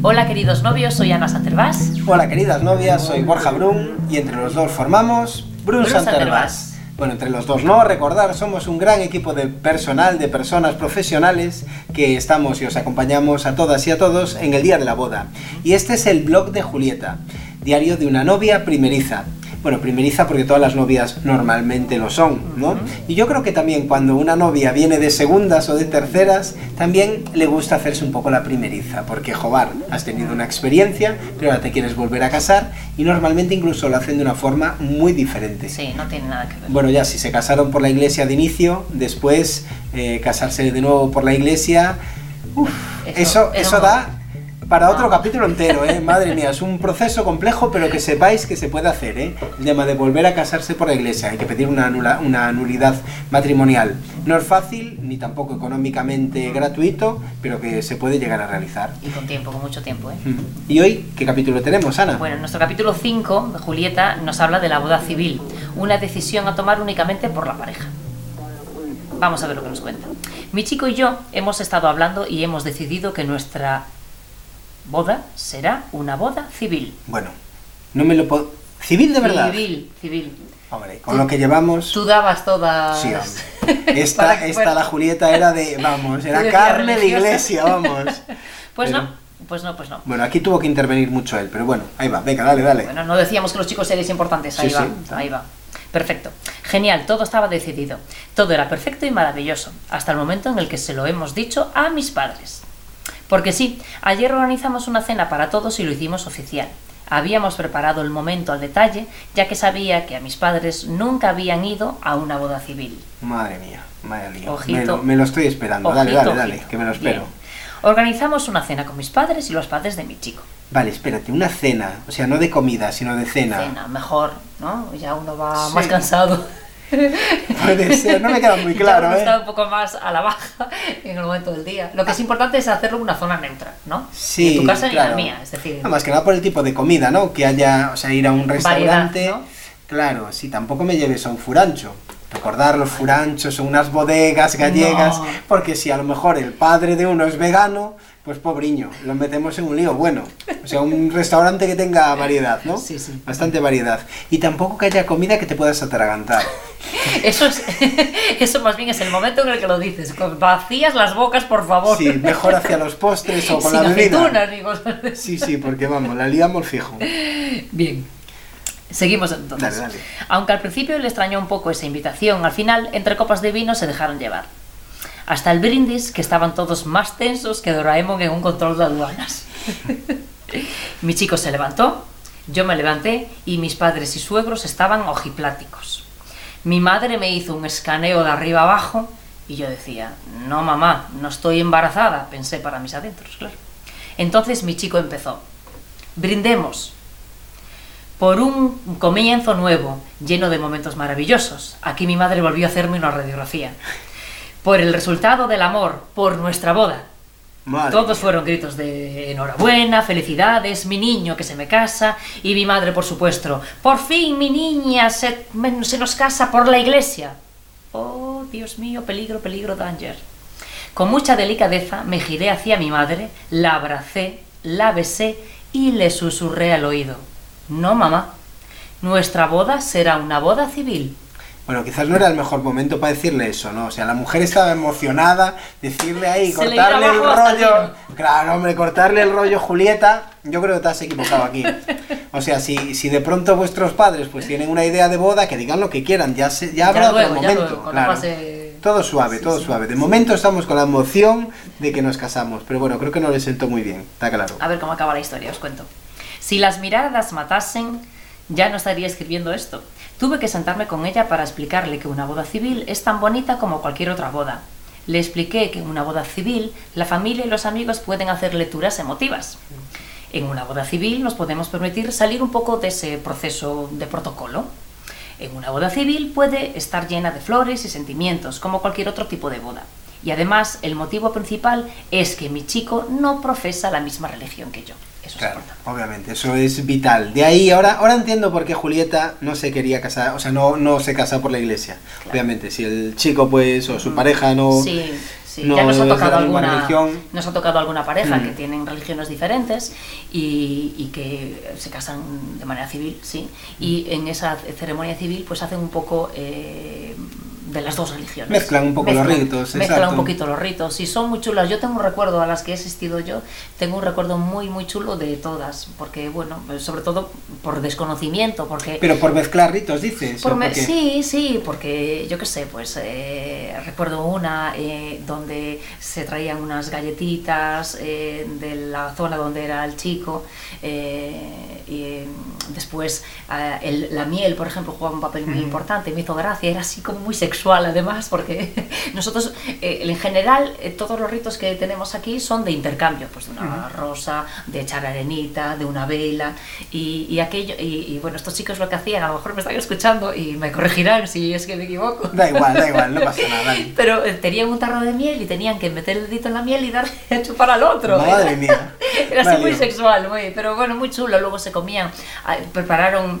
Hola queridos novios, soy Ana Santervás. Hola queridas novias, soy Borja Brun y entre los dos formamos Brun, Brun Santervás. Santervás. Bueno, entre los dos no, recordar, somos un gran equipo de personal, de personas profesionales que estamos y os acompañamos a todas y a todos en el día de la boda. Y este es el blog de Julieta, diario de una novia primeriza. Bueno, primeriza porque todas las novias normalmente lo son, ¿no? Y yo creo que también cuando una novia viene de segundas o de terceras, también le gusta hacerse un poco la primeriza, porque jobar, has tenido una experiencia, pero ahora te quieres volver a casar y normalmente incluso lo hacen de una forma muy diferente. Sí, no tiene nada que ver. Bueno, ya si se casaron por la iglesia de inicio, después eh, casarse de nuevo por la iglesia, uf, Eso- eso, eso da para otro capítulo entero, ¿eh? Madre mía, es un proceso complejo, pero que sepáis que se puede hacer, ¿eh? El tema de volver a casarse por la iglesia, hay que pedir una, anula- una nulidad matrimonial. No es fácil, ni tampoco económicamente gratuito, pero que se puede llegar a realizar. Y con tiempo, con mucho tiempo, ¿eh? ¿Y hoy qué capítulo tenemos, Ana? Bueno, en nuestro capítulo 5, Julieta nos habla de la boda civil, una decisión a tomar únicamente por la pareja. Vamos a ver lo que nos cuenta. Mi chico y yo hemos estado hablando y hemos decidido que nuestra boda será una boda civil. Bueno, no me lo puedo... ¿Civil de verdad? Civil, civil. Hombre, con lo que llevamos... Tú dabas todas... Sí, hombre. Esta, la Julieta era de, vamos, era carne de iglesia, vamos. Pues Pero- no, pues no, pues no. Bueno, aquí tuvo que intervenir mucho él, pero bueno, ahí va, venga, dale, dale. Bueno, no decíamos que los chicos seréis importantes, ahí Sí, va, sí. ahí va. Perfecto. Genial, todo estaba decidido. Todo era perfecto y maravilloso, hasta el momento en el que se lo hemos dicho a mis padres. Porque sí, ayer organizamos una cena para todos y lo hicimos oficial. Habíamos preparado el momento al detalle, ya que sabía que a mis padres nunca habían ido a una boda civil. Madre mía, madre mía. Ojito. Me lo, me lo estoy esperando. dale, Ojito, dale, dale, ojito. que me lo espero. Bien. Organizamos una cena con mis padres y los padres de mi chico. Vale, espérate, una cena, o sea, no de comida, sino de cena. Cena, mejor, ¿no? Ya uno va Sí. más cansado. Puede ser, no me queda muy claro, ¿eh? está un poco más a la baja en el momento del día. Lo que es importante es hacerlo en una zona neutra, ¿no? Sí, Ni en tu casa claro. ni en la mía, es decir, No, más que nada por el tipo de comida, ¿no? Que haya, o sea, ir a un restaurante. ¿no? Claro, sí, tampoco me lleves a un furancho. Recordar los furanchos son unas bodegas gallegas, No. porque si a lo mejor el padre de uno es vegano, pues pobriño, lo metemos en un lío bueno. O sea, un restaurante que tenga variedad, ¿no? Sí, sí. Bastante variedad. Y tampoco que haya comida que te puedas atragantar. Eso es eso más bien es el momento en el que lo dices. Vacías las bocas, por favor. Sí, mejor hacia los postres o con Sin la bebida. aceitunas Sí, sí, porque vamos, la liamos fijo. Bien. Seguimos entonces. Dale, dale. Aunque al principio le extrañó un poco esa invitación, al final, entre copas de vino, se dejaron llevar. Hasta el brindis, que estaban todos más tensos que Doraemon en un control de aduanas. Mi chico se levantó, yo me levanté y mis padres y suegros estaban ojipláticos. Mi madre me hizo un escaneo de arriba abajo y yo decía, no mamá, no estoy embarazada, pensé para mis adentros, claro. Entonces mi chico empezó, brindemos por un comienzo nuevo, lleno de momentos maravillosos. Aquí mi madre volvió a hacerme una radiografía. Por el resultado del amor, por nuestra boda. Madre Todos mía. fueron gritos de enhorabuena, felicidades, mi niño que se me casa y mi madre, por supuesto, por fin mi niña se, me- se nos casa por la iglesia. Oh, Dios mío, peligro, peligro, danger. Con mucha delicadeza me giré hacia mi madre, la abracé, la besé y le susurré al oído. No, mamá, nuestra boda será una boda civil. Bueno, quizás no era el mejor momento para decirle eso, ¿no? O sea, la mujer estaba emocionada, decirle ahí, Se le cortarle el rollo. Claro, hombre, cortarle el rollo, Julieta. Yo creo que te has equivocado aquí. O sea, si, si de pronto vuestros padres pues tienen una idea de boda, que digan lo que quieran, ya, se, ya habrá luego, otro ya momento. luego, cuando claro. pase- Todo suave, todo suave. De momento estamos con la emoción de que nos casamos, pero bueno, creo que no le sentó muy bien, está claro. A ver cómo acaba la historia, os cuento. Si las miradas matasen, ya no estaría escribiendo esto. Tuve que sentarme con ella para explicarle que una boda civil es tan bonita como cualquier otra boda. Le expliqué que en una boda civil la familia y los amigos pueden hacer lecturas emotivas. En una boda civil nos podemos permitir salir un poco de ese proceso de protocolo. En una boda civil puede estar llena de flores y sentimientos, como cualquier otro tipo de boda. Y además, el motivo principal es que mi chico no profesa la misma religión que yo. Eso es Claro, importante. obviamente, eso es vital. De ahí, ahora, ahora entiendo por qué Julieta no se quería casar, o sea, no, no se casa por la iglesia. Claro. Obviamente, si el chico, pues, o su pareja no Sí. sí. No ya nos ha tocado alguna, religión. nos ha tocado alguna pareja Mm. que tienen religiones diferentes y, y que se casan de manera civil, sí. Y en esa ceremonia civil, pues hacen un poco eh, de las dos religiones. Mezclan un poco los ritos, Mezclan exacto. un poquito los ritos y son muy chulas. Yo tengo un recuerdo a las que he asistido yo, tengo un recuerdo muy muy chulo de todas, porque bueno, sobre todo por desconocimiento, porque Pero por mezclar ritos, dices. por ¿o me- por sí, sí, porque yo qué sé, pues eh, recuerdo una eh, donde se traían unas galletitas eh, de la zona donde era el chico y después el- la miel, por ejemplo, jugaba un papel muy Ujú. importante, me hizo gracia, era así como muy sexual además, porque nosotros eh, en general eh, todos los ritos que tenemos aquí son de intercambio, pues de una rosa, de echar arenita, de una vela y, y aquello, y, y, bueno, estos chicos lo que hacían, a lo mejor me están escuchando y me corregirán si es que me equivoco. Da igual, da igual, no pasa nada. dale. Pero eh, tenían un tarro de miel y tenían que meter el dedito en la miel y darle a chupar al otro. Madre mía. Era así muy sexual, muy, pero bueno, muy chulo. Luego se comían, ah, prepararon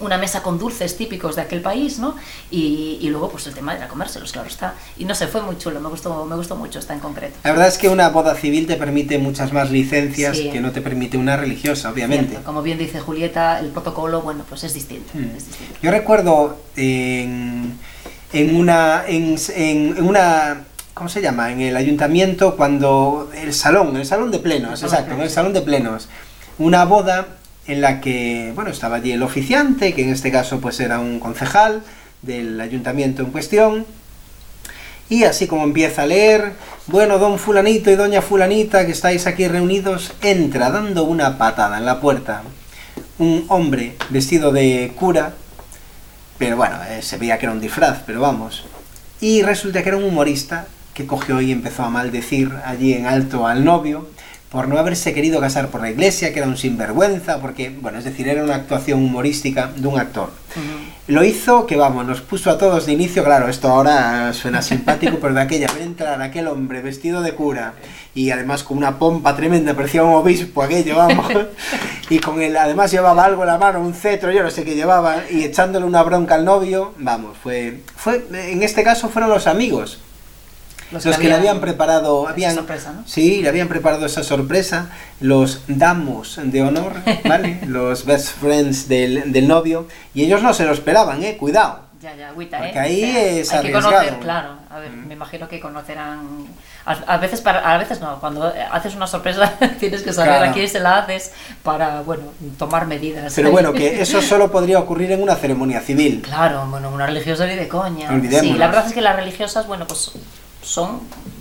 una mesa con dulces típicos de aquel país, ¿no? Y, y luego pues el tema era comérselos, claro está. Y no sé, fue muy chulo, me gustó, me gustó mucho esta en concreto. La verdad es que una boda civil te permite muchas más licencias Sí. que no te permite una religiosa, obviamente. Cierto, Como bien dice Julieta, el protocolo, bueno, pues es distinto. Mm. es distinto. Yo recuerdo en, en una en, en- en una ¿cómo se llama? En el ayuntamiento cuando el salón, el salón de plenos, exacto, en el salón de plenos, una boda en la que, bueno, estaba allí el oficiante, que en este caso pues era un concejal del ayuntamiento en cuestión, y así como empieza a leer, bueno, don fulanito y doña fulanita que estáis aquí reunidos, entra dando una patada en la puerta un hombre vestido de cura, pero bueno, eh, se veía que era un disfraz, pero vamos. Y resulta que era un humorista que cogió y empezó a maldecir allí en alto al novio por no haberse querido casar por la iglesia, que era un sinvergüenza, porque, bueno, es decir, era una actuación humorística de un actor. Ujú. Lo hizo que, vamos, nos puso a todos de inicio, claro, esto ahora suena simpático, pero de aquella, ver entrar aquel hombre vestido de cura y además con una pompa tremenda, parecía un obispo aquello, vamos, y con él, además llevaba algo en la mano, un cetro, yo no sé qué llevaba, y echándole una bronca al novio, vamos, fue, fue, en este caso fueron los amigos, los, que, le habían preparado, habían, sorpresa, ¿no? sí, le habían preparado esa sorpresa, los damos de honor, ¿vale? los best friends del, del novio, y ellos no se lo esperaban, eh, cuidado. Ya, ya, agüita, Porque ¿eh? ahí es Hay que conocer, claro. A ver, Mm. me imagino que conocerán. A, a veces, para, a veces no, cuando haces una sorpresa tienes que saber Claro. a quién se la haces para, bueno, tomar medidas. Pero bueno, que eso solo podría ocurrir en una ceremonia civil. Claro, bueno, una religiosa ni de coña. Olvidémonos. Sí, la verdad es que las religiosas, bueno, pues son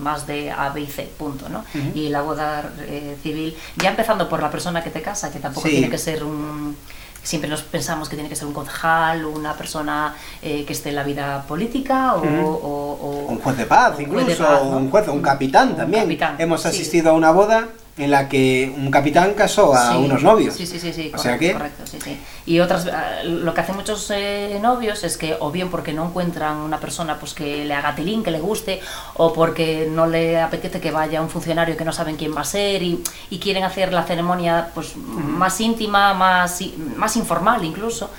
más de A, B y C, punto, ¿no? Y la boda eh, civil, ya empezando por la persona que te casa, que tampoco Sí. tiene que ser un... Siempre nos pensamos que tiene que ser un concejal, una persona eh, que esté en la vida política o, Ujú. o- o- Un juez de paz, un juez incluso, de paz, ¿no? un juez, un capitán Un también. capitán, Hemos sí. asistido a una boda en la que un capitán casó a Sí, unos novios. Sí, sí, sí, sí, O sea que- correcto, sí, sí. Y otras, ah, lo que hacen muchos eh, novios es que o bien porque no encuentran una persona pues que le haga tilín, que le guste, o porque no le apetece que vaya un funcionario que no saben quién va a ser y, y quieren hacer la ceremonia pues más íntima, más, más informal incluso,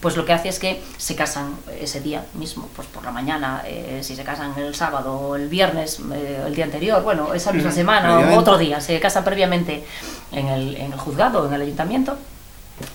pues lo que hace es que se casan ese día mismo, pues por la mañana, eh, si se casan el sábado o el viernes, eh, el día anterior, bueno, esa misma semana o otro día, se casan previamente en el, en el juzgado, en el ayuntamiento,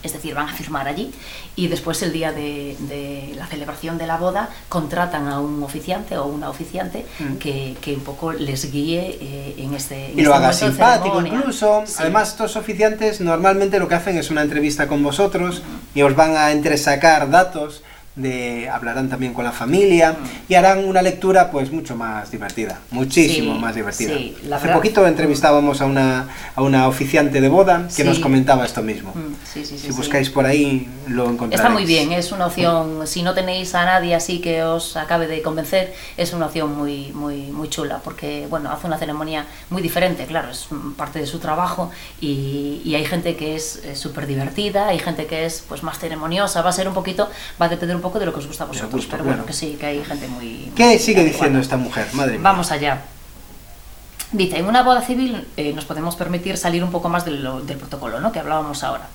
es decir, van a firmar allí y después el día de, de la celebración de la boda contratan a un oficiante o una oficiante Mm. que, que un poco les guíe eh, en este en Y lo este haga simpático ceremonia. incluso. Sí. Además, estos oficiantes normalmente lo que hacen es una entrevista con vosotros y os van a entresacar datos de hablarán también con la familia y harán una lectura pues mucho más divertida, muchísimo Sí, más divertida. sí, la Hace verdad- poquito entrevistábamos a una a una oficiante de boda que Sí. nos comentaba esto mismo. Mm, si buscáis por ahí lo encontraréis. Está muy bien, es una opción, si no tenéis a nadie así que os acabe de convencer, es una opción muy, muy, muy chula, porque bueno, hace una ceremonia muy diferente, claro, es mm, parte de su trabajo y, y hay gente que es súper divertida, hay gente que es pues más ceremoniosa, va a ser un poquito, va a depender un poco de lo que os gusta a vosotros, gusto, pero claro. bueno, que sí, que hay gente muy... ¿Qué muy sigue diciendo esta mujer? Madre mía. Vamos allá. Dice, en una boda civil eh, nos podemos permitir salir un poco más de lo- del protocolo, ¿no? Que hablábamos ahora.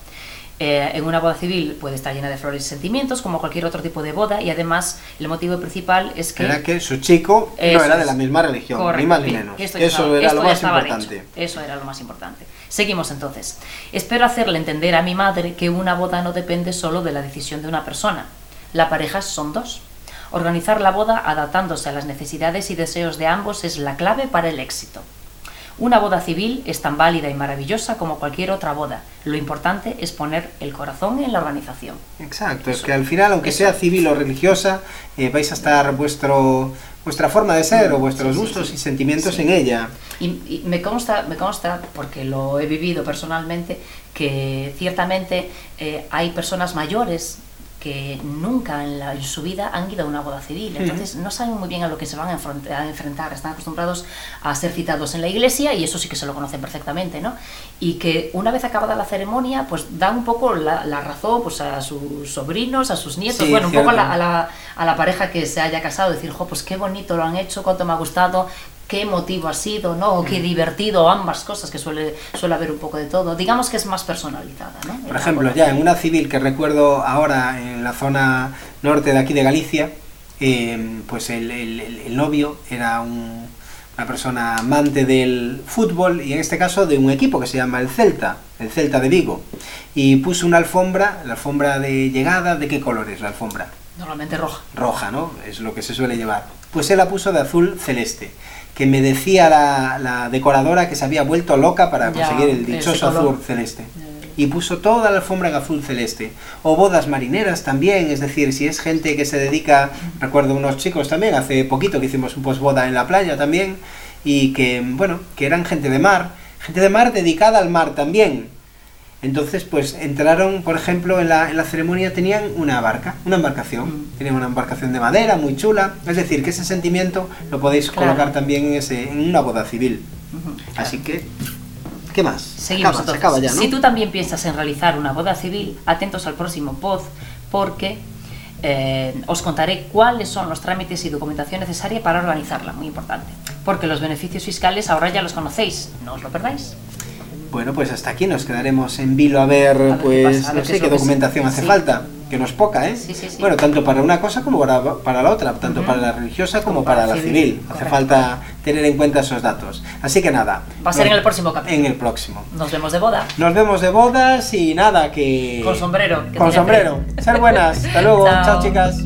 Eh, en una boda civil puede estar llena de flores y sentimientos, como cualquier otro tipo de boda, y además el motivo principal es que... Era que su chico no era de la misma religión, Correcto, ni más ni menos. esto Eso estaba- era esto lo más importante. Eso era lo más importante. Seguimos entonces. Espero hacerle entender a mi madre que una boda no depende solo de la decisión de una persona. La pareja son dos. Organizar la boda adaptándose a las necesidades y deseos de ambos es la clave para el éxito. Una boda civil es tan válida y maravillosa como cualquier otra boda. Lo importante es poner el corazón en la organización. Exacto, es que al final, aunque Eso. sea civil o religiosa, eh, vais a estar vuestro vuestra forma de ser o vuestros Sí, gustos sí. y sentimientos en ella. Y, y me consta, me consta, porque lo he vivido personalmente, que ciertamente eh, hay personas mayores que nunca en, la- en su vida han ido a una boda civil, entonces no saben muy bien a lo que se van a, enfrentar, están acostumbrados a ser citados en la iglesia y eso sí que se lo conocen perfectamente, ¿no? Y que una vez acabada la ceremonia, pues dan un poco la, la razón pues, a sus sobrinos, a sus nietos, Sí, bueno, un poco a la, a la- a la pareja que se haya casado, decir, jo, pues qué bonito lo han hecho, cuánto me ha gustado, qué motivo ha sido, ¿no? O Mm. qué divertido, o ambas cosas, que suele, suele haber un poco de todo. Digamos que es más personalizada, ¿no? Por ejemplo, ya en una civil que recuerdo ahora en la zona norte de aquí de Galicia, eh, pues el, el- el- el novio era un- una persona amante del fútbol y en este caso de un equipo que se llama el Celta, el Celta de Vigo, y puso una alfombra, la alfombra de llegada, ¿de qué color es la alfombra? Normalmente roja. roja, ¿no? Es lo que se suele llevar. Pues él la puso de azul celeste, que me decía la, la decoradora que se había vuelto loca para Ya, conseguir el dichoso azul celeste. Y puso toda la alfombra en azul celeste. O bodas marineras también, es decir, si es gente que se dedica, recuerdo unos chicos también, hace poquito que hicimos un posboda en la playa también, y que, bueno, que eran gente de mar, gente de mar dedicada al mar también. Entonces, pues entraron, por ejemplo, en la, en la ceremonia tenían una barca, una embarcación. Mm. Tenían una embarcación de madera muy chula. Es decir, que ese sentimiento lo podéis Claro. colocar también en, ese, en una boda civil. Así que, ¿qué más? Seguimos se acaba, se acaba ya, ¿no? Si tú también piensas en realizar una boda civil, atentos al próximo pod, porque eh, os contaré cuáles son los trámites y documentación necesaria para organizarla, muy importante. Porque los beneficios fiscales ahora ya los conocéis, no os lo perdáis. Bueno, pues hasta aquí nos quedaremos en vilo a ver, pues, pasa, a ver no qué sé es qué documentación sí. hace Sí. falta. Que nos poca, ¿eh? Sí, sí, sí. Bueno, tanto para una cosa como para, para la otra, tanto para la religiosa como, Como para, para la civil, civil. Hace correcto. falta tener en cuenta esos datos. Así que nada. Va a ser nos- en el próximo capítulo. En el próximo. Nos vemos de boda. Nos vemos de bodas y nada, que... Con sombrero. que Con sombrero. Ser buenas. Hasta luego. Chao. Chao chicas.